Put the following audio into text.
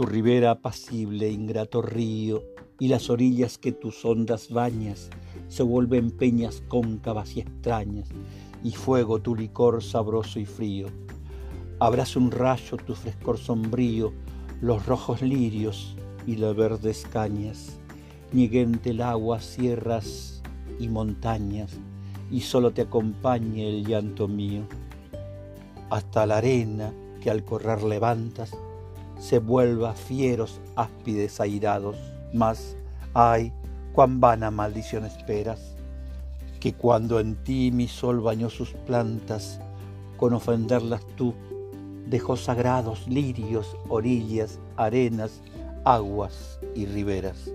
tu ribera apacible, ingrato río, y las orillas que tus ondas bañas se vuelven peñas cóncavas y extrañas, y fuego tu licor sabroso y frío. Abraza un rayo tu frescor sombrío, los rojos lirios y las verdes cañas, nieguente el agua, sierras y montañas, y solo te acompañe el llanto mío. Hasta la arena que al correr levantas, se vuelva fieros áspides airados, mas, ay, cuán vana maldición esperas, que cuando en ti mi sol bañó sus plantas, con ofenderlas tú, dejó sagrados lirios, orillas, arenas, aguas y riberas.